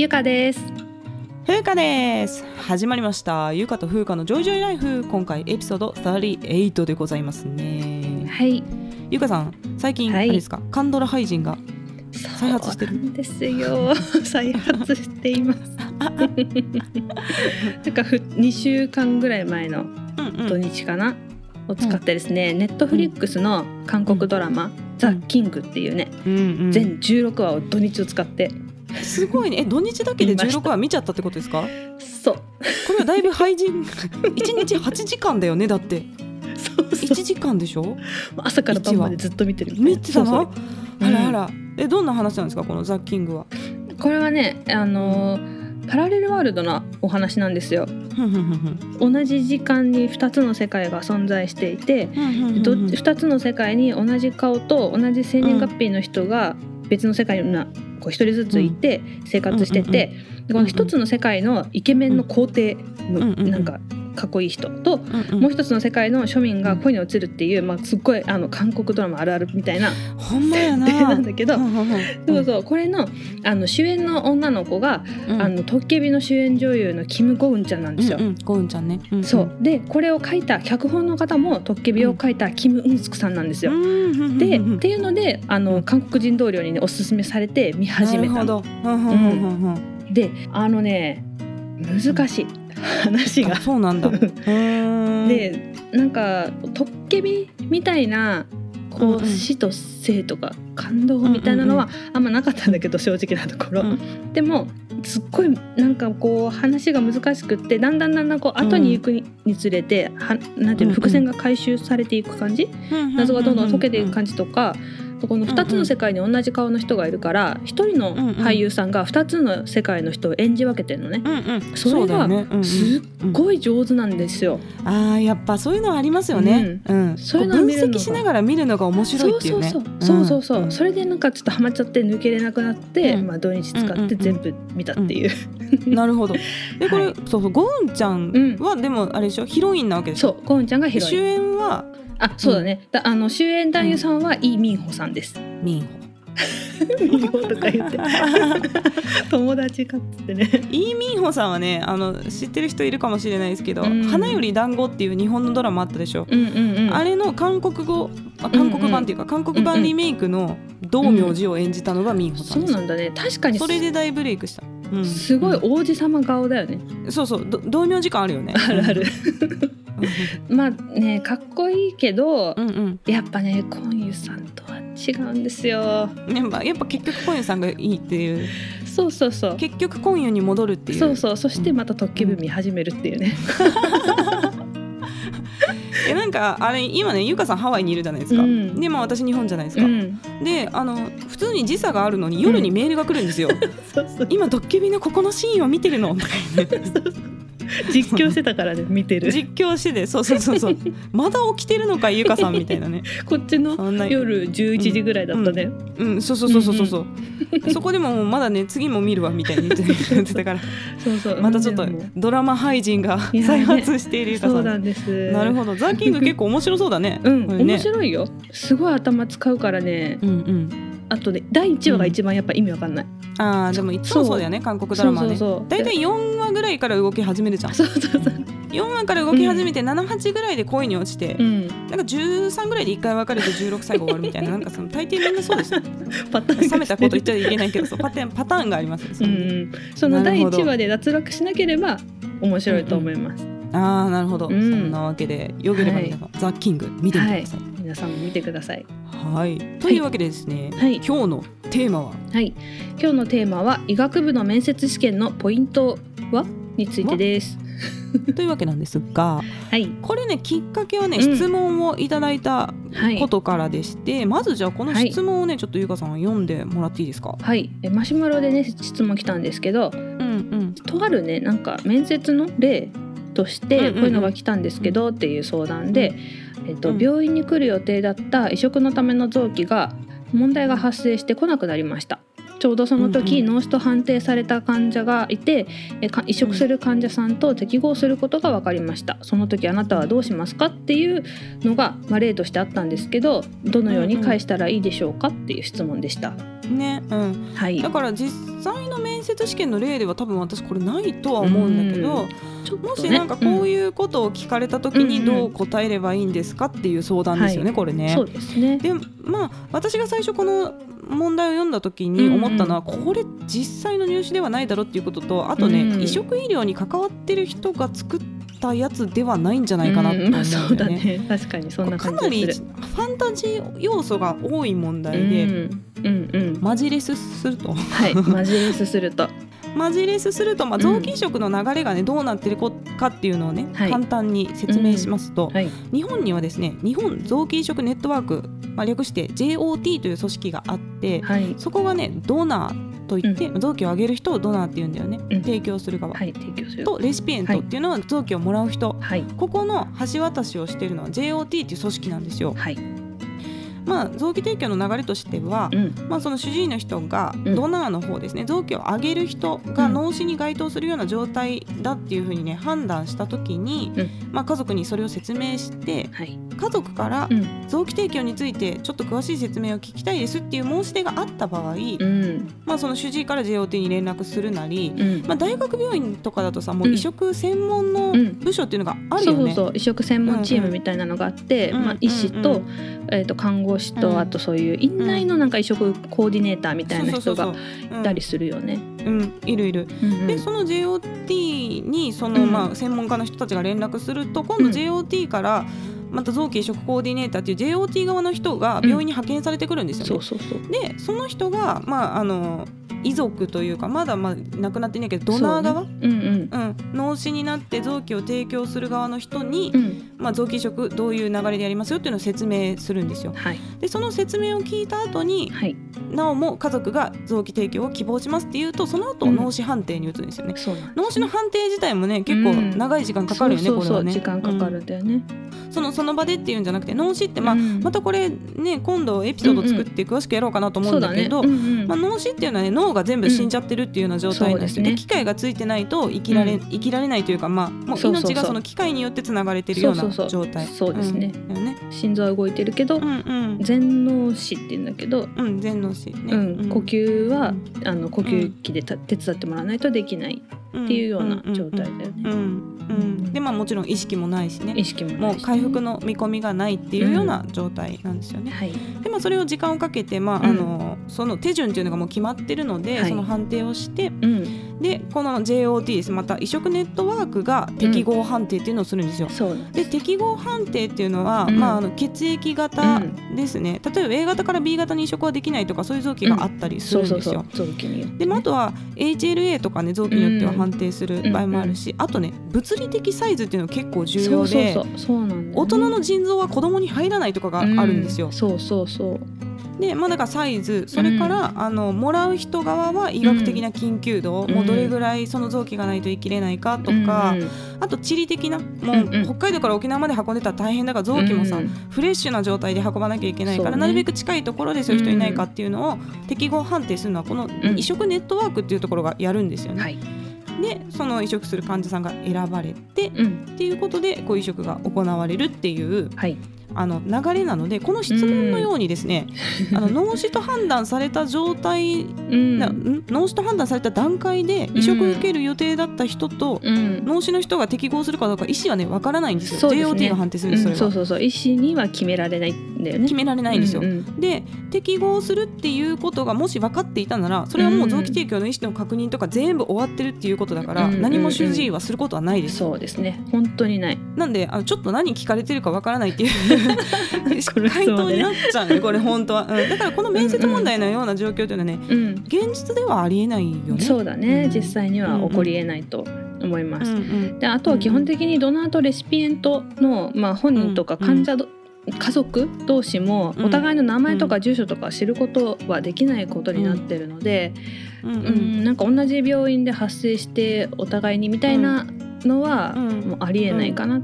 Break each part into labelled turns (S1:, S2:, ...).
S1: ゆかです。
S2: ふうかです。始まりました。ゆかとふうかのジョイジョイライフ。今回エピソード38でございますね。
S1: はい。
S2: ゆかさん最近、
S1: はい。
S2: あれですか？カンドラ廃人が再発してる？
S1: ですよ。再発しています。なんかふ2週間ぐらい前の
S2: うんうん。
S1: 土日かな、を使ってですね、ネットフリックスの韓国ドラマ「ザ・キング」っていうね、
S2: うんうん。
S1: 全16話を土日を使って
S2: すごいね。え土日だけで
S1: 見ました。
S2: 16話見ちゃったってことですか？
S1: そう。
S2: これはだいぶ廃人1日8時間だよねだって。
S1: そうそう。
S2: 1時間でしょ？
S1: 朝から晩までずっと見てる
S2: 見てたの？あらあら、えどんな話なんですかこのザ・キングは？
S1: これはねあのーパラレルワールドのお話なんですよ。同じ時間に2つの世界が存在していて
S2: ふんふんふん
S1: ど2つの世界に同じ顔と同じ生年月日の人が別の世界になこう1人ずついて生活してて、でこの1つの世界のイケメンの皇帝のなんかかっこいい人と
S2: うんうん。
S1: もう一つの世界の庶民が恋に落ちるっていう、まあ、すっごいあの韓国ドラマあるあるみたいな。
S2: ほんまやな。
S1: なんだけど
S2: ふんふん
S1: そうそうこれのあの主演の女の子が、
S2: うん。
S1: あのトッケビの主演女優のキム・ゴウンちゃんなんですよ。
S2: うんうん。ゴウンちゃんね、んん。
S1: そう。でこれを書いた脚本の方もトッケビを書いたキム・ウンスクさんなんですよ。で
S2: うん
S1: っていうのであの韓国人同僚にねおすすめされて見始めたの。であのね難しい話が。
S2: あ。そうなんだ。
S1: でなんかトッケビみたいなこ
S2: う
S1: 死と生とか感動みたいなのはあんまなかったんだけど正直なところ、
S2: うん。
S1: でもすっごいなんかこう話が難しくってだんだんだんだんこう後に行くにつれて、はなんていうの伏線が回収されていく感じ、謎がどんどん解けていく感じとか。この2つの世界に同じ顔の人がいるから一人の俳優さんが2つの世界の人を演じ分けてるのね。
S2: うんうん。
S1: それがすっごい上手なんですよ。
S2: あーやっぱそういうのありますよね。うん、
S1: そういうの
S2: 分析しながら見るのが面白いっていうね。
S1: そうそうそう。そうそう、
S2: ん
S1: それでなんかちょっとハマっちゃって抜けれなくなって、
S2: うん。
S1: まあ土日使
S2: うんうんうん。
S1: って全部見たっていう、
S2: なるほど。でこれ、
S1: はい。
S2: そうそうゴウンちゃんは、でもあれでしょ？ヒロインなわけでしょ？
S1: そうゴンちゃんがヒロイ
S2: 主
S1: ン
S2: 演は
S1: あそうだね、だあの主演男優さんはイ・ミンホさんです、
S2: ミンホ。
S1: ミンホとか言って。友達かっつってね。
S2: イー・ミンホさんはねあの知ってる人いるかもしれないですけど「
S1: うん。
S2: 花より団子っていう日本のドラマあったでしょ？
S1: うんうんうん。
S2: あれの韓国語あ韓国版っていうか、韓国版リメイクの道明寺を演じたのがミンホさんです。よ
S1: そうなんだね。確かに。
S2: それで大ブレイクした。うん、
S1: すごい王子様顔だよね、
S2: そうそう。ど道明寺感あるよね。
S1: あるある。まあねかっこいいけど、
S2: うんうん。
S1: やっぱねコンユさんとは違うんですよ。
S2: やっぱやっぱ結局コンユさんがいいっていう。
S1: そうそうそう。
S2: 結局コンユに戻るっていう。
S1: そうそう。そしてまた特急部見始めるっていうね、
S2: えなんかあれ今ねゆかさんハワイにいるじゃないですか、
S1: うん。
S2: でまあ私日本じゃないですか、
S1: うん、
S2: であの普通に時差があるのに夜にメールが来るんですよ、
S1: そうそう
S2: 今ドッキリのここのシーンを見てるの？とか言って
S1: 実況してたからね見てる。
S2: 実況しててそうそうそうそう。まだ起きてるのかゆかさんみたいなね。
S1: こっちの夜11時ぐらいだったね、
S2: うんそうそうそうそうそうそう。そこでもまだね次も見るわみたいに言ってたから。
S1: そうそう。
S2: またちょっとドラマ廃人が再発しているゆかさ
S1: そうんなんです。
S2: なるほど。ザ・キング結構面白そうだね。
S1: うん、
S2: ね。
S1: 面白いよ。すごい頭使うからね。
S2: うんうん。
S1: あとね第1話が一番やっぱ意味わかんない、
S2: ああでもいつもそうだよね韓国ドラマはね。
S1: そうそうそう。
S2: 大体4話ぐらいから動き始めるじゃん。
S1: そうそうそう。
S2: 4話から動き始めて78ぐらいで恋に落ちて、
S1: うん。
S2: なんか13ぐらいで1回別れて16歳が終わるみたいななんかその大抵みんなそうですよ
S1: パターンが
S2: 冷めたこと言っちゃいけないけどそうパターンパターンがありますよそうう、
S1: んうん。その第
S2: なるほど。
S1: 1話で脱落しなければ面白いと思います、
S2: ああなるほど、
S1: うん。
S2: そんなわけでよければ皆さん、ザ・キング見てみてください。
S1: 皆さんも見てください。
S2: はい、というわけでですね、
S1: はい。
S2: 今日のテーマは？
S1: はい。今日のテーマは医学部の面接試験のポイントは？についてです。
S2: というわけなんですが
S1: はい。
S2: これねきっかけはね、
S1: うん。
S2: 質問をいただいた
S1: はい。
S2: ことからでして、まずじゃあこの質問をね、ちょっとゆかさん読んでもらっていいですか？
S1: はい、えマシュマロでね質問来たんですけど
S2: うんうん。
S1: とあるねなんか面接の例としてこういうのが来たんですけどっていう相談で、えっと
S2: うん
S1: 病院に来る予定だった移植のための臓器が問題が発生してこなくなりました。ちょうどその時、脳死と判定された患者がいて移植する患者さんと適合することが分かりました。その時あなたはどうしますかっていうのが、まあ、例としてあったんですけどどのように返したらいいでしょうかっていう質問でした。
S2: ね。うん。
S1: はい。
S2: だから実際の面接試験の例では多分私これないとは思うんだけど、
S1: ちょっ
S2: もしなんかこういうことを聞かれた時に
S1: うん。うん
S2: どう答えればいいんですかっていう相談ですよね、
S1: はい。
S2: これね。
S1: そう。ですね。
S2: でまあ私が最初この問題を読んだ時に思ったのは、これ実際の入試ではないだろうっていうこととあとね、
S1: うん。
S2: 移植医療に関わってる人が作ったやつではないんじゃないかなと思うんだよ
S1: うんまあそうだ
S2: ね。
S1: ね確かにそんな
S2: かなり。ファンタジー要素が多い問題で、
S1: うんうんうん。
S2: マジレスすると。
S1: はい マジレスすると。
S2: マジレスすると、まあ、
S1: うん。
S2: 臓器移植の流れがねどうなってるかっていうのをね、
S1: はい。
S2: 簡単に説明しますと、
S1: はい。
S2: 日本にはですね日本臓器移植ネットワーク、まあ、略して JOT という組織があって
S1: はい。
S2: そこがねドナーといって、臓器をあげる人をドナーって言うんだよね、
S1: うん。
S2: 提供する側、
S1: はい提供する。
S2: とレシピエントっていうのは臓器をもらう人、
S1: はい。
S2: ここの橋渡しをしているのは JOT っていう組織なんですよ。
S1: はい
S2: まあ、臓器提供の流れとしては、
S1: うん。
S2: まあ、その主治医の人が
S1: うん。
S2: ドナーの方ですね、臓器をあげる人が
S1: うん。
S2: 脳死に該当するような状態だっていうふうにね判断した時に、
S1: うん。
S2: まあ、家族にそれを説明して
S1: はい。
S2: 家族から
S1: うん。
S2: 臓器提供についてちょっと詳しい説明を聞きたいですっていう申し出があった場合、
S1: うん。
S2: まあ、その主治医から JOT に連絡するなり、
S1: うん。
S2: まあ、大学病院とかだとさも
S1: う
S2: うん。移植専門の
S1: うん。
S2: 部署っていうのがある
S1: そう
S2: よね。
S1: そうそう移植専門チームみたいなのがあって、
S2: うんうん
S1: まあ、医師と,、
S2: うん。
S1: えー、と看護師と、
S2: うん。
S1: あとそういう院内のなんか移植コーディネーターみたいな人がいたりするよね。
S2: うん。うんいるいる。
S1: うんうん。
S2: でその JOT にその、
S1: うん。
S2: まあ、専門家の人たちが連絡すると今度
S1: うん。
S2: JOT からまた臓器移植コーディネーターっていう JOT 側の人が病院に派遣されてくるんですよね。でその人が、まあ、あの遺族というかまだまあ亡くなっていないけどドナー側、
S1: そうね。うんうん。
S2: うん、脳死になって臓器を提供する側の人に、
S1: うん。
S2: まあ、臓器移植どういう流れでやりますよっていうのを説明するんですよ。
S1: はい。
S2: でその説明を聞いた後に
S1: はい
S2: なおも家族が臓器提供を希望しますっていうとその後
S1: うん。
S2: 脳死判定に移るんですよね。
S1: そうなんです。
S2: 脳死の判定自体もね結構
S1: うん。
S2: 長い時間かかるよね、
S1: そうそうそう
S2: これはね。
S1: 時間かかるんだよね。
S2: うん。そのその場でっていうんじゃなくて脳死って、まあ
S1: うん。
S2: またこれね今度エピソード作って詳しくやろうかなと思うんだけど、まあ、脳死っていうのはね脳が全部死んじゃってるっていうような状態なんですよ
S1: で
S2: 機械がついてないと生きられ、
S1: うん。
S2: 生きられないというか、まあ、もう命がその機械によってつながれてるような状態。
S1: そうですね。心臓は動いてるけど、
S2: うんうん。
S1: 全脳死って言うんだけど、
S2: うん全脳死ね、
S1: うん。呼吸は、
S2: うん。
S1: あの呼吸器でた手伝ってもらわないとできないっていうような状態だよね。
S2: うん。でまあもちろん意識もないしね。
S1: 意識もないしね。
S2: もう回復の見込みがないっていうような状態なんですよね。
S1: はい。
S2: でまあ、それを時間をかけて、まあ
S1: うん。
S2: あのその手順っていうのがもう決まってるので、
S1: はい。
S2: その判定をして
S1: うん
S2: でこの JOT です。また移植ネットワークが適合判定っていうのをするんですよ。
S1: そうなん
S2: で適合判定っていうのは、
S1: うん。
S2: まあ、あの血液型
S1: うん
S2: ですね、例えば A 型から B 型に移植はできないとかそういう臓器があったりす
S1: そ
S2: るですよ。でまあ、あとは HLA とかね臓器によっては判定する場合もあるし、あとね物理的サイズっていうのが結構重要で大人の腎臓は子供に入らないとかがあるんですよ。
S1: うそうそうそう
S2: でまあだからサイズ。それから、あのもらう人側は医学的な緊急度、
S1: うん。
S2: もうどれぐらいその臓器がないと生きれないかとか、
S1: うんうん。
S2: あと地理的なもう、
S1: うんうん。
S2: 北海道から沖縄まで運んでたら大変だから臓器もさ、
S1: うん
S2: フレッシュな状態で運ばなきゃいけないから、
S1: ね。
S2: なるべく近いところでそういう人いないかっていうのを適合判定するのはこの
S1: ん。
S2: 移植ネットワークっていうところがやるんですよね。
S1: はい。
S2: でその移植する患者さんが選ばれて
S1: うん。
S2: っていうことでこう移植が行われるっていう
S1: はい
S2: あの流れなのでこの質問のようにですね、あの脳死と判断された状態、
S1: う
S2: 脳死と判断された段階で移植受ける予定だった人と、
S1: うん。
S2: 脳死の人が適合するかどうか医師はね分からないんですよ。
S1: そうですね。
S2: JOT が判定するんですそれは、
S1: うんそうそうそう。医師には決められないんだよね。
S2: 決められないんですよ。
S1: うんうん。
S2: で適合するっていうことがもし分かっていたならそれはもう臓器提供の意思の確認とか全部終わってるっていうことだから、
S1: うん
S2: 何も主治医はすることはないです。
S1: そうですね。本当にない。
S2: なんであのちょっと何聞かれてるか分からないっていう 回答になっちゃうねこれ本当は、うん、だからこの面接問題のような状況というのはね
S1: うん。
S2: 現実ではありえないよね。
S1: そうだね、
S2: うん。
S1: 実際には起こりえないと思います。
S2: うんうん
S1: であとは基本的にドナーとレシピエントの、まあ、本人とか患者ど、家族同士も
S2: うん。
S1: お互いの名前とか住所とか知ることはできないことになってるので、
S2: うん。う
S1: うんん。なんか同じ病院で発生してお互いにみたいなのは、
S2: うん。
S1: もうありえないかな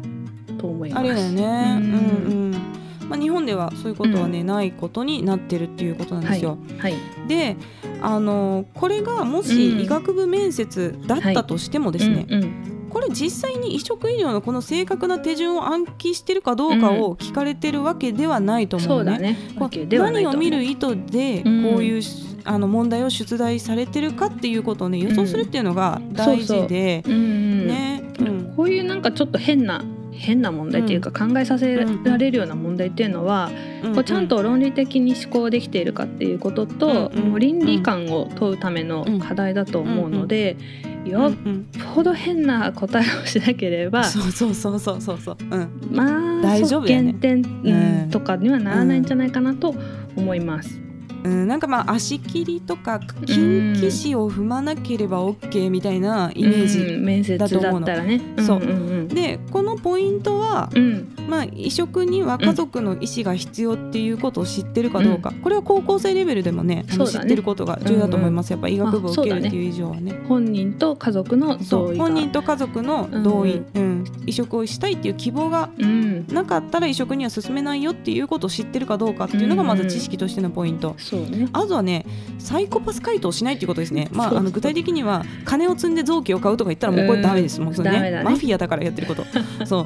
S1: と思います。
S2: あれだよね。
S1: う
S2: うんんうん。まあ、日本ではそういうことはね、ないことになってるっていうことなんですよ。
S1: はい、
S2: であのこれがも
S1: うん
S2: し医学部面接だったとしてもですね、
S1: うんうん。
S2: これ実際に移植医療のこの正確な手順を暗記してるかどうかを聞かれてるわけではないと思
S1: そうう
S2: ね。う
S1: わけではない
S2: 何を見る意図で
S1: うん
S2: こういうし、あの問題を出題されてるかっていうことをね予想するっていうのが大事で、
S1: うん。うん
S2: ね、うん。
S1: こういうなんかちょっと変な変な問題っていうか考えさせられるような問題っていうのは、こうちゃんと論理的に思考できているかっていうことと、
S2: う
S1: 倫理観を問うための課題だと思うので、
S2: うん
S1: よっ
S2: うん。
S1: ぽど変な答えをしなければ、
S2: そうそうそうそうそうそう、うん、
S1: まあ
S2: 大丈夫だよね
S1: 減点、とかにはならないんじゃないかなと思います。
S2: うん、なんかまあ足切りとか近畿視を踏まなければ OK みたいなイメージ、
S1: うん面接だったらね。
S2: そう。ん
S1: うん
S2: でこのポイントは、
S1: うん。うん
S2: まあ、移植には家族の意思が必要っていうことを知ってるかどうか、これは高校生レベルでもね
S1: ね。
S2: 知ってることが重要だと思います、やっぱ医学部を受けるっていう以上はね。
S1: 本人と家族の
S2: そう
S1: 同意が。
S2: 本人と家族の同意、うん移植をしたいっていう希望が
S1: うん。
S2: なかったら移植には進めないよっていうことを知ってるかどうかっていうのがまず知識としてのポイント。
S1: そうね。
S2: あとはねサイコパス回答しないっていうことですね。まあ、あの具体的には金を積んで臓器を買うとか言ったらもうこれダメです。
S1: うん
S2: もうそれねマフィアだからやってること。そう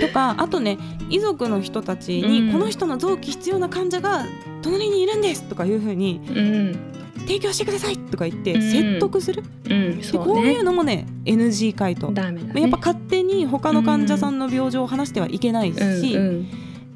S2: とかあとね遺族の人たちに、
S1: うん
S2: この人の臓器必要な患者が隣にいるんですとかいうふうに
S1: うん
S2: 提供してくださいとか言って
S1: うん
S2: 説得する、
S1: うんうね
S2: こういう。のもね NG 回答。
S1: ね。
S2: やっぱ勝手に他の患者さんの病状を話してはいけないし、
S1: うんうん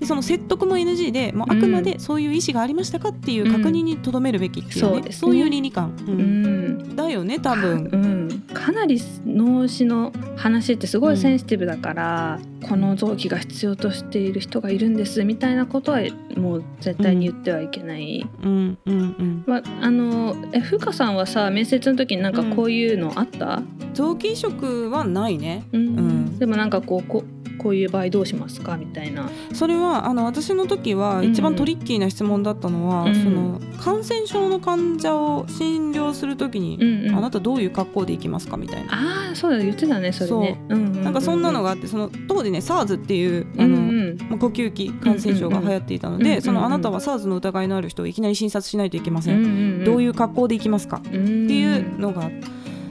S2: でその説得も NG でもうあくまでそういう意思がありましたかっていう確認にとどめるべきっていう,、ね。
S1: そうですね。
S2: そういう倫理観、う
S1: うん。ん
S2: だよね多分。
S1: うん、かなり脳死の話ってすごいセンシティブだから、この臓器が必要としている人がいるんですみたいなことはもう絶対に言ってはいけない。
S2: うん。うん。うん、
S1: まあのえふうかさんはさ面接の時になんかこういうのあった、
S2: 臓器移植はないね。
S1: うん。
S2: ん。
S1: でもなんかこうここういう場合どうしますかみたいな。
S2: それはあの私の時は
S1: うん。
S2: 一番トリッキーな質問だったのは、
S1: うん。
S2: その感染症の患者を診療する時に、
S1: うんうん。
S2: あなたどういう格好で行きますかみたいな。
S1: ああそうだ言ってたねそれね。う。んうんうん
S2: なんかそんなのがあってその当時ね SARS っていうあの、
S1: うんうん。
S2: まあ呼吸器感染症が流行っていたので、
S1: うんうんうん
S2: そのあなたは SARS の疑いのある人をいきなり診察しないといけません、
S1: うんうんうん
S2: どういう格好で行きますか？
S1: って
S2: っていうのが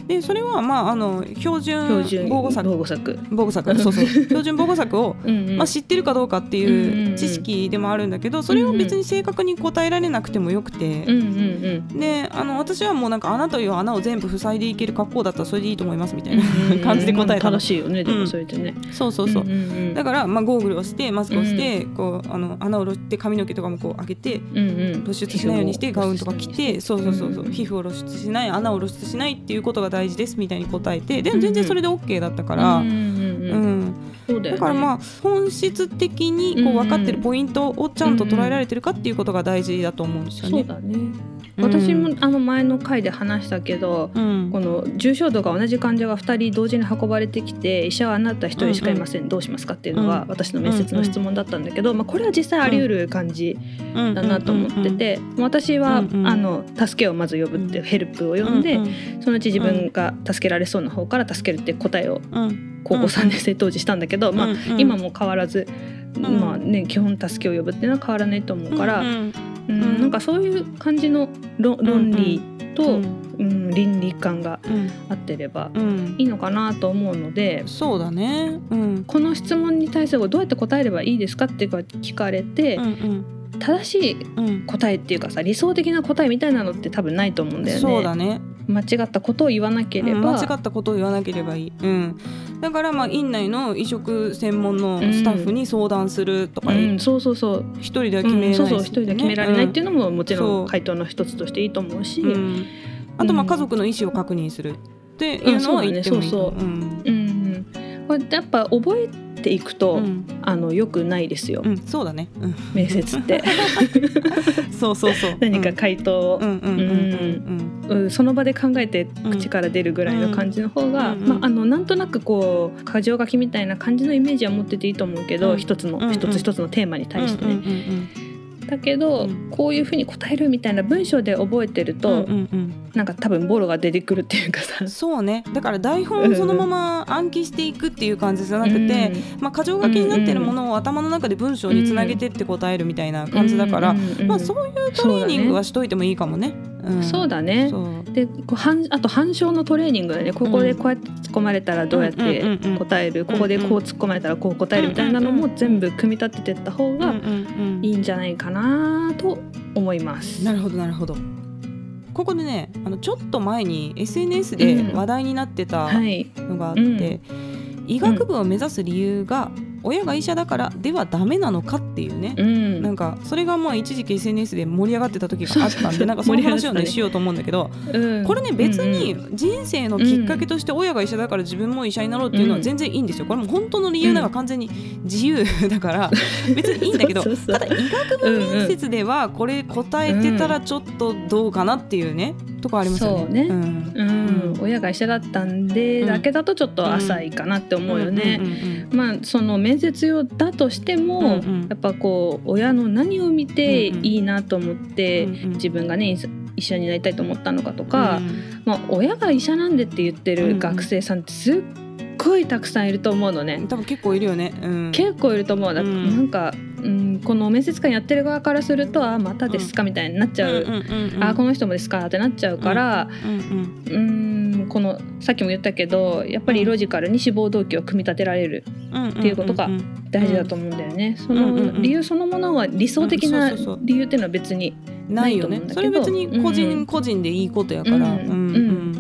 S2: でそれはまああの標準防護策
S1: 防護策。
S2: 防護策そうそう。標準防護策を、
S1: うんうん。
S2: まあ、知ってるかどうかって
S1: うんうんうん
S2: いう知識でもあるんだけどそれを別に正確に答えられなくてもよくて。
S1: う、んうん
S2: であの私はもうなんか穴という穴を全部塞いでいける格好だったらそれでいいと思いますみたいな
S1: うん
S2: 感じで答えたの。
S1: 正しいよねでも
S2: うん。
S1: それでね。
S2: そうそうそう、
S1: んんうん。
S2: だから、まあ、ゴーグルをしてマスクをして、こうあの穴を露して髪の毛とかもこう開けて
S1: うんうん。
S2: 露出しないようにしてガウンとか着てそうそうそうそう、
S1: うん。
S2: 皮膚を露出しない穴を露出しないっていうことが大事ですみたいに答えてでも全然それで OK だったから、
S1: うんだよね。
S2: だからまあ本質的にこう分かってるポイントをちゃんと捉えられてるかっていうことが大事だと思うんですよね。
S1: そうだね。
S2: うん。
S1: 私もあの前の回で話したけど、
S2: うん。
S1: この重症度が同じ患者が2人同時に運ばれてきて医者はあなた1人しかいません、どうしますかっていうのが
S2: うん。
S1: 私の面接の質問だったんだけど、まあ、これは実際あり得る感じだなと思ってて、私は、
S2: うん。うん。
S1: あの助けをまず呼ぶっていうヘルプを呼んで、そのうち自分が助けられそうな方から助けるって答えを高校3年生当時したんだけど、まあ、今も変わらず、
S2: ん。
S1: まあね、基本助けを呼ぶっていうのは変わらないと思うから、
S2: うん
S1: うん
S2: うん
S1: なんかそういう感じの論論理と、
S2: う
S1: うんん倫理観が
S2: うん
S1: 合ってれば
S2: うん
S1: いいのかなと思うので
S2: そうだね。うん
S1: この質問に対するどうやって答えればいいですかって聞かれて、
S2: うん
S1: 正しい
S2: うんうん
S1: 答えっていうかさ理想的な答えみたいなのって多分ないと思うんだよね。
S2: そうだね。
S1: 間違ったことを言わなけれ
S2: うん
S1: ば、
S2: 間違ったことを言わなければいい。うん。だからまあ院内の移植専門のスタッフに相談するとか、
S1: うん、そうそうそう、
S2: 一人では決めれない
S1: うんそうそう一人では決められないっていうのももちろん回答の一つとしていいと思うし、
S2: うん。うんあとまあ家族の意思を確認するっていうのは言ってもいいと思う。うん。
S1: うんうん、これやっぱ覚えていくと、
S2: うん。
S1: あの良くないですよ、
S2: うんそうだね、うん、
S1: 面接って。
S2: そうそうそう。
S1: 何か回答。を
S2: うんうんうんうん。
S1: うん。その場で考えて
S2: うん
S1: 口から出るぐらいの感じの方が、
S2: うん。うん。
S1: まあ、あのなんとなくこう箇条書きみたいな感じのイメージは持ってていいと思うけど、
S2: うん。
S1: 一つの、
S2: うんうん。
S1: 一つ一つのテーマに対してね。
S2: うんうん
S1: だけど、
S2: うん。
S1: こういうふうに答えるみたいな文章で覚えてると、
S2: うんうんうん。
S1: なんか多分ボロが出てくるっていうかさ。
S2: そうね。だから台本そのまま暗記していくっていう感じじゃなくて、まあ、箇条書きになってるものを頭の中で文章につなげてって答えるみたいな感じだから、
S1: うんうんうんうん。
S2: まあ、そういうトレーニングはしといてもいいかもね。うん。
S1: そうだね。でこう反あと反証のトレーニングだね。ここでこうやって突っ込まれたらどうやって答える。ここでこう突っ込まれたらこう答えるみたいなのも全部組み立ててった方がいいんじゃないかなと思います。
S2: なるほどなるほど。ここでねあのちょっと前に SNS で話題になってた
S1: はい、
S2: のがあって、医学部を目指す理由が親が医者だからではダメなのかっていうね、
S1: うん、
S2: なんかそれがまあ一時期 SNS で盛り上がってた時があったんでなんかその話をねしようと思うんだけど
S1: うん。
S2: これね別に
S1: うん
S2: 人生のきっかけとして親が医者だから自分も医者になろうっていうのは全然いいんですよ。これも本当の理由なんか完全に自由だから別にいいんだけどただ医学部面接ではこれ答えてたらちょっとどうかなっていうねとこありますよね。
S1: ね。
S2: うん。
S1: うん、親が医者だったんで
S2: うん。
S1: だけだとちょっと浅いかなって思うよね。まあその面接用だとしても、
S2: うんうん。
S1: やっぱこう親の何を見ていいなと思って、
S2: うんうん。
S1: 自分がね医医者になりたいと思ったのかとか、まあ、親が医者なんでって言ってる学生さんってすっごいたくさんいると思うのね。
S2: うん多分結構いるよね。うん。
S1: 結構いると思う。だ、
S2: うん。
S1: なんか、うん、この面接官やってる側からすると「あまたですか?」みたいになっちゃう「
S2: うんうんうんうん
S1: あこの人もですか?」ってなっちゃうから、
S2: うん
S1: このさっきも言ったけどやっぱりロジカルに志望動機を組み立てられる
S2: うん。
S1: っていうことが大事だと思うんだよね。その理由そのものは理想的
S2: う
S1: な理由っていうのは別に
S2: ないよね
S1: ないと思うんだけど。
S2: それ別に個人、個人でいいことやから、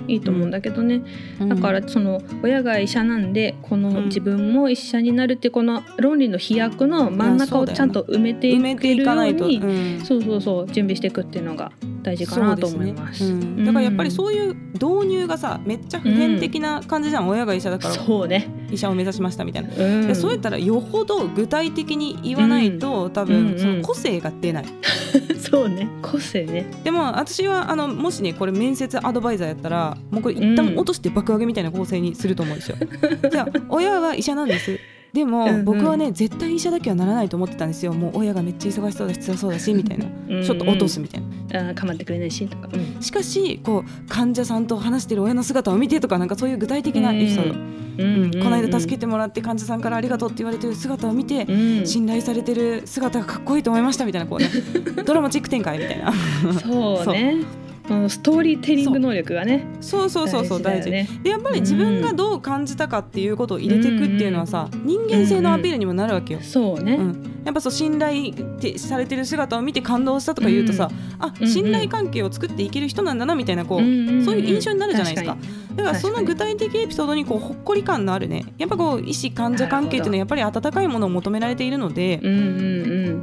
S1: いいと思うんだけどね、
S2: うん。
S1: だからその親が医者なんでこの
S2: うん。
S1: 自分も医者になるってこの論理の飛躍の真ん中をちゃんと埋めてい
S2: 埋めてい
S1: けるよ
S2: かないうと、
S1: に
S2: うん。
S1: そうそうそう準備していくっていうのが大事かなと思います。
S2: ねうん。だからやっぱりそういう導入がさめっちゃ普遍的な感じじゃん、親が医者だから。
S1: そうね、
S2: 医者を目指しましたみたいな、
S1: うん。
S2: でそうやったらよほど具体的に言わないと、多
S1: うんうん。
S2: 分その個性が出ない、
S1: そうね。個性ね。
S2: でも私はあのもしねこれ面接アドバイザーやったらもうこれ一旦落として爆上げみたいな構成にすると思うんですよ。じゃあ親は医者なんですでも、
S1: うんうん。
S2: 僕はね絶対医者だけはならないと思ってたんですよ。もう親がめっちゃ忙しそうだし辛そうだしみたいなちょっと落とすみたいな、
S1: あー構ってくれないしとか、うん。
S2: しかしこう患者さんと話してる親の姿を見てとかなんかそういう具体的なエピソード、
S1: うん
S2: うんこの間助けてもらって患者さんからありがとうって言われてる姿を見て、
S1: うん
S2: 信頼されてる姿がかっこいいと思いましたみたいなこうね。ドラマチック展開みたいな。
S1: そうね。うんストーリーテリング能力がね
S2: そうそうそうそう大事
S1: ね。
S2: でやっぱり自分がどう感じたかっていうことを入れていくっていうのはさ、人間性のアピールにもなるわけよ。
S1: そうね、
S2: うん、やっぱそう信頼ってされてる姿を見て感動したとか言うとさ、あ
S1: うんうん。
S2: 信頼関係を作っていける人なんだなみたいなこう、
S1: んんん。
S2: そういう印象になるじゃないですか。
S1: 確
S2: だからその具体的エピソードにこうほっこり感のあるね。やっぱこう医師患者関係っていうのはやっぱり温かいものを求められているので、
S1: うんうん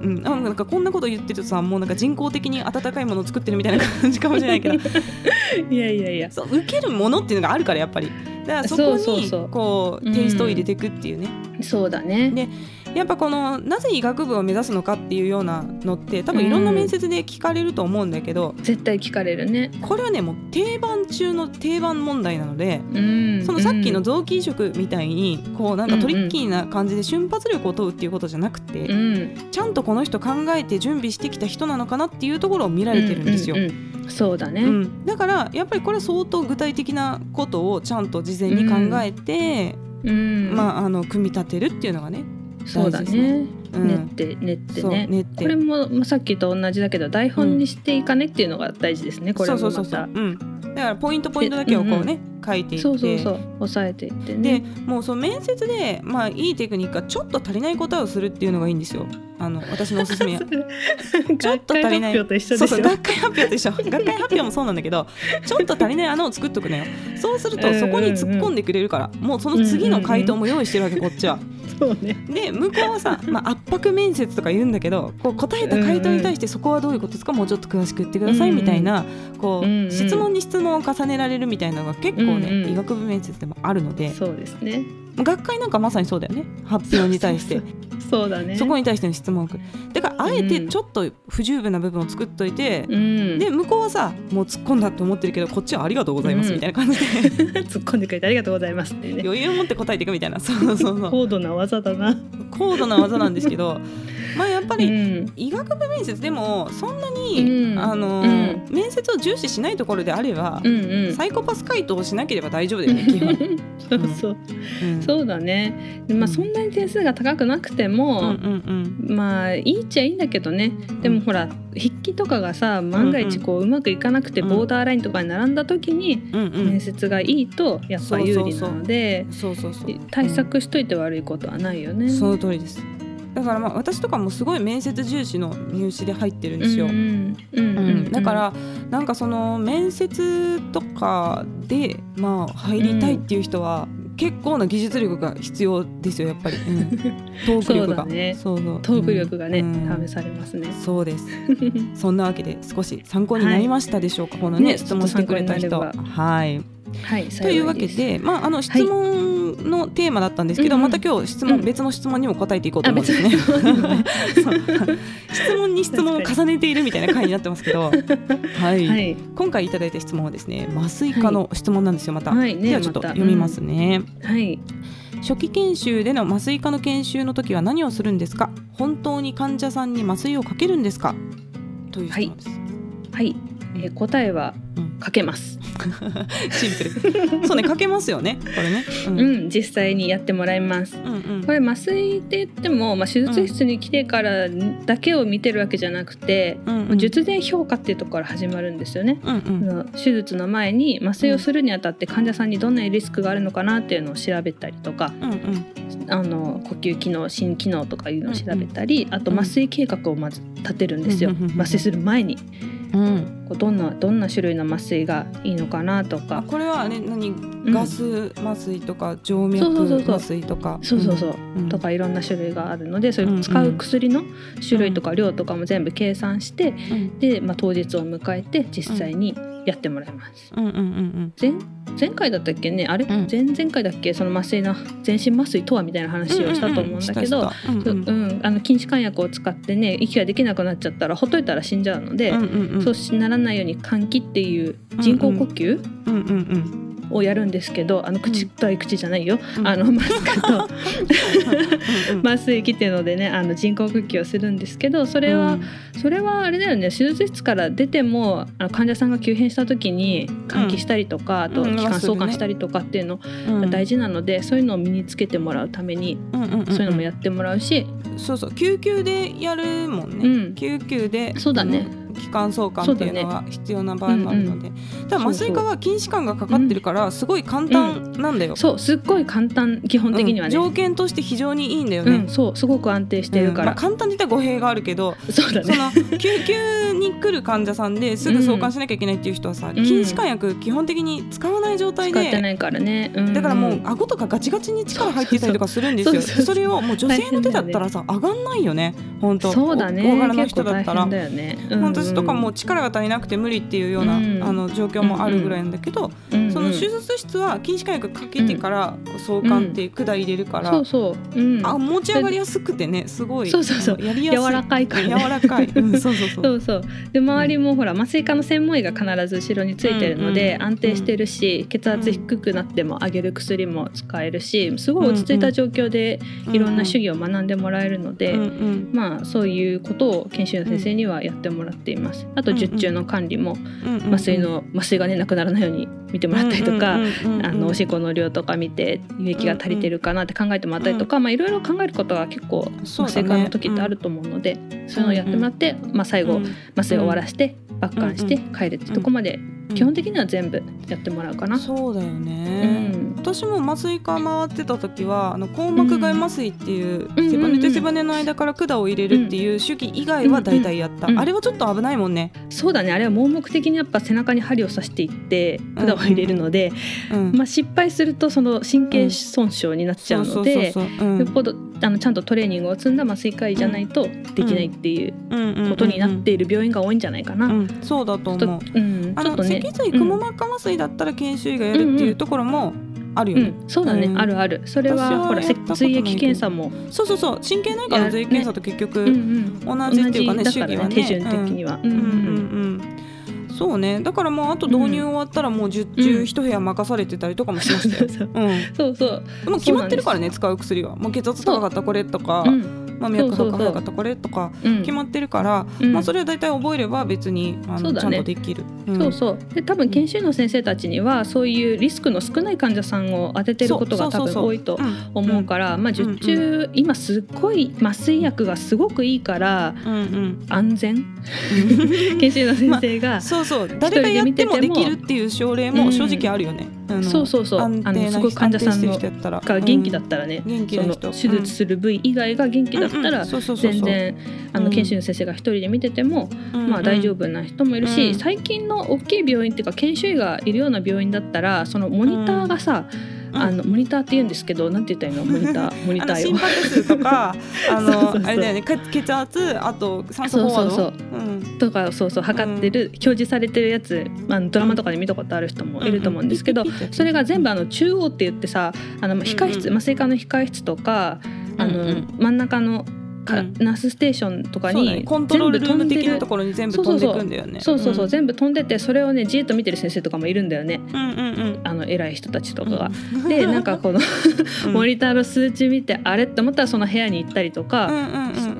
S1: うん。
S2: うん、あなんかこんなこと言ってるとさもうなんか人工的に温かいものを作ってるみたいな感じかもしれないけど。
S1: いやいやいや。
S2: そう受けるものっていうのがあるからやっぱり。だからそこにこう
S1: うん
S2: テイストを入れていくっていうね、
S1: そうだね。
S2: でやっぱこのなぜ医学部を目指すのかっていうようなのって多分いろんな面接で聞かれると思うんだけど、
S1: 絶対聞かれるね。
S2: これはねもう定番中の定番問題なので。
S1: うん。
S2: そのさっきの
S1: うん
S2: 臓器移植みたいにこうなんかトリッキーな感じで瞬発力を問うっていうことじゃなくて、
S1: うん。
S2: ちゃんとこの人考えて準備してきた人なのかなっていうところを見られてるんですよ。
S1: ううんうんそうだね、
S2: うん。だからやっぱりこれは相当具体的なことをちゃんと事前に考えて、
S1: うん。
S2: まあ、あの組み立てるっていうのがね、
S1: そうだね。
S2: うん。
S1: 練って練ってね。
S2: 練って。
S1: これも、まあ、さっきと同じだけど台本にしていかねっていうのが大事ですね、これもまた。
S2: そうそうそうそう、うん、だからポイントポイントだけをこうね、書いていって。
S1: そうそうそう。抑えていって
S2: で
S1: ね
S2: もうその面接で、まあ、いいテクニックはちょっと足りない答えをするっていうのがいいんですよ。あの私のおすすめは。ちょっと足りない。
S1: 学会発表と一緒
S2: そうそう学会発表と一緒。学会発表もそうなんだけどちょっと足りない穴を作っとくのよ。そうするとそこに突っ込んでくれるからもうその次の回答も用意してるわけこっちは。
S1: そうね。
S2: で向こうはさ、まあ、圧迫面接とか言うんだけどこう答えた回答に対してそこはどういうことですか？もうちょっと詳しく言ってくださいみたいな、こう、
S1: うんうん。
S2: 質問に質問を重ねられるみたいなのが結構ね、
S1: うんうん。
S2: 医学部面接でもあるので
S1: そうですね。
S2: 学会なんかまさにそうだよね。発表に対して。
S1: そうだね。
S2: そこに対しての質問だからあえてちょっと不十分な部分を作っといて、
S1: うん。
S2: で向こうはさもう突っ込んだと思ってるけどこっちはありがとうございます
S1: うん。
S2: みたいな感じで、
S1: 突っ込んでくれてありがとうございますってね。
S2: 余裕を持って答えていくみたいな。そうそうそう。
S1: 高度な技だな、
S2: 高度な技なんですけどまあやっぱり
S1: うん。
S2: 医学部面接でもそんなに、
S1: うん。
S2: あのー面接を重視しないところであれば、サイコパス回答をしなければ大丈夫だよね基本、
S1: そうそう、
S2: うん。
S1: そうだね。でまあそんなに点数が高くなくて
S2: うん
S1: も、
S2: うん。
S1: まあいいっちゃいいんだけどね。でもほら筆記とかがさ万が一こううまくいかなくて
S2: うん
S1: ボーダーラインとかに並んだ時に面接がいいとやっぱ有利なので
S2: そうそうそう。
S1: 対策しといて悪いことはないよね。
S2: その通りですだからまあ私とかもすごい面接重視の入試で入ってるんですよ、
S1: うん
S2: だからなんかその面接とかでまあ入りたいっていう人は結構な技術力が必要ですよやっぱり、うん、トーク力が。
S1: そうだね。
S2: そうそう。
S1: トーク力がね、
S2: うん。
S1: 試されますね。
S2: そうです。そんなわけで少し参考になりましたでしょうか、このね
S1: ね
S2: 質問してくれた人。はい
S1: はい、
S2: というわけで、まあ、あの質問のテーマだったんですけど、
S1: うんうん。
S2: また今日質問、
S1: うん。
S2: 別の質問にも答えていこうと思うんですね。
S1: 質問に
S2: 質問を重ねているみたいな回になってますけど、はい、
S1: はい、
S2: 今回いただいた質問はですね麻酔科の質問なんですよ。また。
S1: はいね
S2: ではちょっと読みますね。
S1: はい、
S2: 初期研修での麻酔科の研修の時は何をするんですか？本当に患者さんに麻酔をかけるんですか？という質問です。
S1: はい、えー答えは
S2: うん。
S1: かけます。
S2: シンプル。そうねかけますよね。これね。う
S1: うん、実際にやってもらいます。
S2: うんうん。
S1: これ麻酔って言っても、まあ、手術室に来てからだけを見てるわけじゃなくて、
S2: うんうん。
S1: 術前評価っていうところから始まるんですよね。
S2: うんうん。
S1: 手術の前に麻酔をするにあたって患者さんにどんなリスクがあるのかなっていうのを調べたりとか
S2: うんうん。
S1: あの呼吸機能心機能とかいうのを調べたり、あと
S2: うん
S1: 麻酔計画をまず立てるんですよ、
S2: うんうんうんうん。
S1: 麻酔する前に
S2: うん。
S1: こうどんなどんな種類の麻酔がいいのかなと
S2: あ
S1: か。
S2: これはね何？
S1: うん。
S2: ガス麻酔とか静脈麻酔とか？
S1: そうそうそう、
S2: うん。
S1: とかいろんな種類があるのでそれを使う薬の種類とか量とかも全部計算して、
S2: うん。
S1: で、まあ、当日を迎えて実際にやってもらいます。
S2: うんうんうん
S1: 前前回だったっけね？あれ、
S2: うん。
S1: 前々回だっけ？その麻酔の全身麻酔とはみたいな話をしたと思うんだけど。
S2: したしたうん
S1: そううん、あの禁止換薬を使ってね息ができなくなっちゃったらほっといたら死んじゃうので、
S2: うんうんうん。
S1: そうしならないように換気っていう人工呼吸？
S2: うんうんうん
S1: をやるんですけどあの口とい口じゃないよ、
S2: うん。
S1: あのマスクと。麻酔器っていうのでねあの人工呼吸をするんですけどそれは、それはあれだよね。手術室から出てもあの患者さんが急変した時に換気したりとか、あと
S2: うん。
S1: 気管相関したりとかっていうの大事なので、そういうのを身につけてもらうためにそういうのもやってもらうし、
S2: そうそう。救急でやるもんね、
S1: うん。
S2: 救急で。
S1: そうだね
S2: 気管相関っていうのは必要な場合もあるので、ただ
S1: そう
S2: 麻酔科は筋弛緩がかかってるからすごい簡単なんだよ、
S1: そうすっごい簡単基本的にはね、
S2: うん。条件として非常にいいんだよね、
S1: うん、そうすごく安定してるから、
S2: うん。まあ、簡単に言ったら語弊があるけど
S1: そうだね。
S2: その救急に来る患者さんで すぐ送還しなきゃいけないっていう人はさ、
S1: うん。
S2: 筋弛緩薬基本的に使わない状態で、
S1: 使ってないからね、うん。
S2: だからもう顎とかガチガチに力入ってたりとかするんですよ。
S1: そ
S2: れをもう女性の手だったらさ、上がんないよね。本当。
S1: そうだね。
S2: 大柄の人だったら。
S1: 変だよね、うん
S2: 私とかもう力が足りなくて無理っていうような、
S1: うん。
S2: あの状況もあるぐらいなんだけど、その手術室は筋弛緩薬かけてから相関って管入れるから、
S1: そうそう、うん、
S2: あ持ち上がりやすくてねすごい
S1: そうそうそう。
S2: やりやすい。
S1: 柔らかいからね。
S2: 柔らかい、うん、そうそうそう。
S1: そうそう。で周りもほら麻酔科の専門医が必ず後ろについてるので、安定してるし血圧低くなっても上げる薬も使えるしすごい落ち着いた状況でいろんな手技を学んでもらえるので、まあそういうことを研修の先生にはやってもらっています。あと術中の管理も麻酔の麻酔がねなくならないように見てもらったりとか、おしっこの量とか見て輸液が足りてるかなって考えてもらったりとか、まあいろいろ考えることが結構麻酔科の時ってあると思うので、そういうのをやってもらって、まあ最後、
S2: うん。
S1: 麻酔を終わらして抜管して帰るってとこまで基本的には全部やってもらうかな。
S2: そうだよ
S1: う
S2: ね、
S1: ん。
S2: 私も麻酔科回ってた時はあの硬膜外麻酔っていう、
S1: うん
S2: 背骨と背骨の間から管を入れるっていう手技以外は大体やった、
S1: うんうん
S2: あれはちょっと危ないもんね、
S1: そうだね。あれは盲目的にやっぱ背中に針を刺していって管を入れるので、
S2: うん。
S1: まあ、失敗するとその神経損傷になっちゃうのでよっぽどあのちゃんとトレーニングを積んだ麻酔科医じゃないとできないっていうことになっている病院が多いんじゃないかな。
S2: うん、そうだと思う。
S1: ちょっとね
S2: 脊髄くも膜下麻酔だったら研修医がやるっていうところもあるよね。
S1: うん、そうだね、
S2: うん。
S1: あるある。それはほら髄液検査も、
S2: そうそうそう。神経内科の髄検査と結局、同じっていうかねね
S1: 手順的には、うん。
S2: うんうんうんそうねだからもうあと導入終わったらもう10中一部屋任されてたりとかもしましたよ。
S1: そう
S2: ん、
S1: そうそう
S2: でも決まってるからね使う薬はもう血圧高かったらこれとか、
S1: うん
S2: まあ、脈拍早かったらこれとか
S1: うん。
S2: 決まってるから、
S1: うん。
S2: まあ、それを大体覚えれば別にあの、ちゃんとできる。ん。
S1: そうそう。で多分研修医の先生たちにはそういうリスクの少ない患者さんを当ててることが多分多いと
S2: うん。
S1: 思うから、まあ受注、今すっごい麻酔薬がすごくいいから
S2: うんうん。
S1: 安全？
S2: うん。
S1: 研修医の先生が、
S2: そうそう。誰がやってもできるっていう症例も正直あるよね。あの
S1: そうそうそう。あ
S2: 安定な
S1: のすごい患者さんの
S2: してる人やったら
S1: が元気だったらね、
S2: うん。
S1: その手術する部位以外が元気だったら全然あ
S2: うん。
S1: の研修医の先生が一人で見てても、
S2: うん。
S1: まあ、大丈夫な人もいるし、
S2: うん。
S1: 最近の大きい病院っていうか研修医がいるような病院だったらそのモニターがさ、
S2: うん
S1: あのモニターって言うんですけどなんて言ったらいいの？モニター？モニ
S2: あ
S1: ターよ。
S2: の心拍数とか あの
S1: そうそうそう。
S2: あれだよね。か血圧あと酸素飽和度？
S1: そうそう
S2: うん。
S1: とかそうそう測ってる、表示されてるやつ、まあ、ドラマとかで見たことある人もいると思うんですけど、
S2: ピッピッピッって
S1: それが全部あの中央って言ってさあの控室、
S2: うんうん。
S1: 麻酔科の控室とかあの、
S2: うんうん。
S1: 真ん中のか、
S2: うん。
S1: ナースステーションとか
S2: そうだね。
S1: に
S2: コントロールルーム的な
S1: る
S2: ところに全部飛んでいくんだよね。
S1: そうそうそう、
S2: ん。
S1: 全部飛んでてそれをねじっと見てる先生とかもいるんだよね。
S2: うんうんうん。
S1: あの偉い人たちとかが。
S2: うん。
S1: でなんかこの
S2: うん。
S1: モニターの数値見てあれ？って思ったらその部屋に行ったりと
S2: うん
S1: か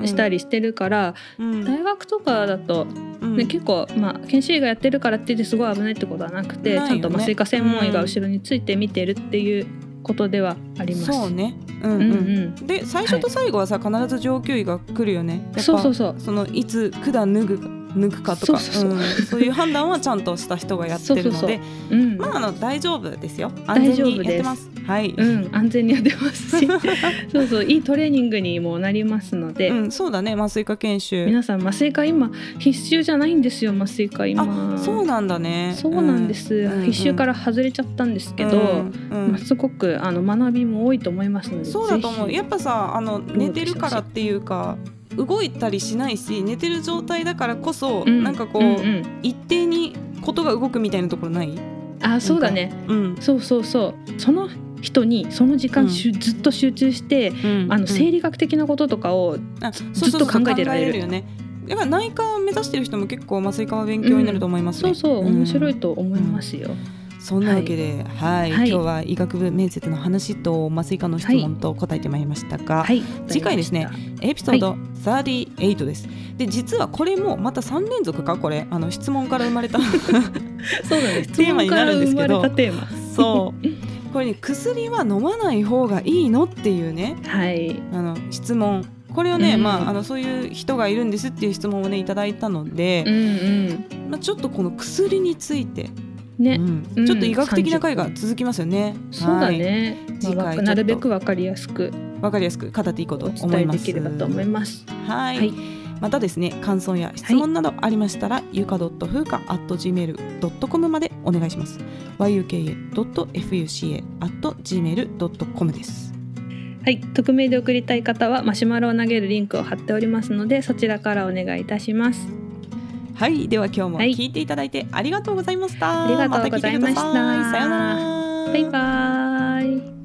S1: したりしてるから、
S2: うん。
S1: 大学とかだと、
S2: うん。
S1: ね結構まあ研修医がやってるからって言ってすごい危ないってことはなくて、
S2: ね。
S1: ちゃんと麻酔科専門医が後ろについて見てるっていうことではあります。
S2: そうね。うん
S1: う
S2: うんん
S1: うん
S2: で最初と最後はさ、必ず上級医が来るよね。
S1: そうそうそう
S2: そのいつ管脱ぐ抜くかとか。
S1: そう
S2: いう判断はちゃんとした人がやってるので。まああの大丈夫ですよ。安全にやってます。はい、
S1: うん、安全にやってますし。そうそういいトレーニングにもなりますので、
S2: うん、そうだね。麻酔科研修。
S1: 皆さん麻酔科今必修じゃないんですよ麻酔科今。
S2: あそうなんだね。
S1: そうなんです、
S2: うん
S1: 必修から外れちゃったんですけど、
S2: うんうん。
S1: まあ、すごくあの学びも多いと思いますので
S2: そうだと思う。やっぱさあの
S1: う
S2: 寝てるからっていうか動いたりしないし寝てる状態だからこそ、
S1: うん。
S2: なんかこう、
S1: んん。
S2: 一定にことが動くみたいなところない、
S1: あそうだね。
S2: うん。
S1: そうそうそう。その人にその時間しゅ、ずっと集中してあの生
S2: 理
S1: 理学的なこととかを、
S2: ず
S1: っと考えてられる。
S2: よね。だから内科を目指してる人も結構麻酔科は勉強になると思いますね、
S1: そうそう面白い
S2: ん
S1: と思いますよ。
S2: そんなわけで、はい、
S1: はい。
S2: 今日は医学部面接の話と麻酔科の質問と答えてまいりましたが、
S1: はい。
S2: 次回ですねエピソード38です。で実はこれもまた3連続かこれ。あの質問から生まれた
S1: そう
S2: テーマになるんですけど。そう。これね薬は飲まない方がいいのっていうね
S1: はい。
S2: あの質問。これをね、
S1: うん。
S2: まああのそういう人がいるんですっていう質問をねいただいたので
S1: う、ん
S2: まあ、ちょっとこの薬について、
S1: うんね、
S2: うん
S1: うん
S2: ちょっと医学的な回が続きますよね。
S1: そうだ
S2: はい
S1: ね、
S2: 次回ちょっと
S1: まあなるべくわかりやすく
S2: わかりやすく語っていこうと
S1: お
S2: 思います。
S1: 伝えできればと思います。
S2: はい、
S1: はい
S2: またですね感想や質問などありましたら、ゆか .fuka.gmail.com までお願いします。yuka.fuca.gmail.com です。
S1: はい、匿名で送りたい方はマシュマロを投げるリンクを貼っておりますのでそちらからお願いいたします。
S2: はい、では今日も
S1: はい
S2: 聞いていただいてありがとうございました。
S1: ありがとうございました
S2: さようなら。
S1: バイバーイ。